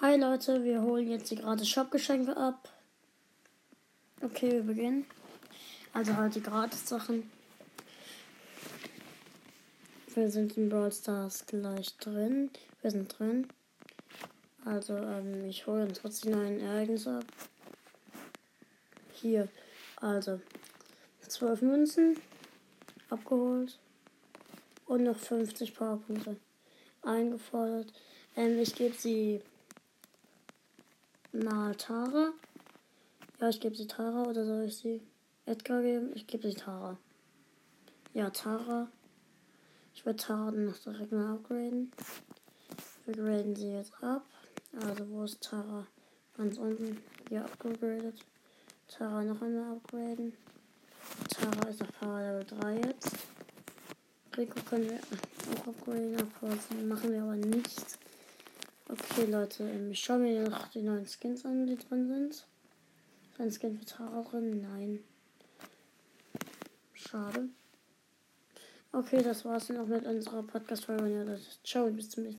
Hi Leute, wir holen jetzt die gratis Shop-Geschenke ab. Okay, wir beginnen. Also halt die Gratis-Sachen. Wir sind in Brawl Stars gleich drin. Wir sind drin. Also, ähm, ich hole uns trotzdem ein Ereignis ab. Hier, also, 12 Münzen abgeholt und noch 50 Powerpunkte eingefordert. Ähm, ich gebe sie mal Tara. Ja, ich gebe sie Tara oder soll ich sie Edgar geben? Ich gebe sie Tara. Ja, Tara. Ich werde Tara dann noch direkt mal upgraden. Wir graden sie jetzt ab. Also, wo ist Tara? Ganz unten. Hier abgegradet. Tara noch einmal upgraden. Tara ist auf Power Level 3 jetzt. Rico können wir auch upgraden, aber machen wir aber nicht. Okay, Leute, ähm, ich schaue mir noch die neuen Skins an, die drin sind. Ist ein Skin für Tara drin? Nein. Schade. Okay, das war's dann auch mit unserer Podcast-Folge. Ciao, bis zum nächsten Mal.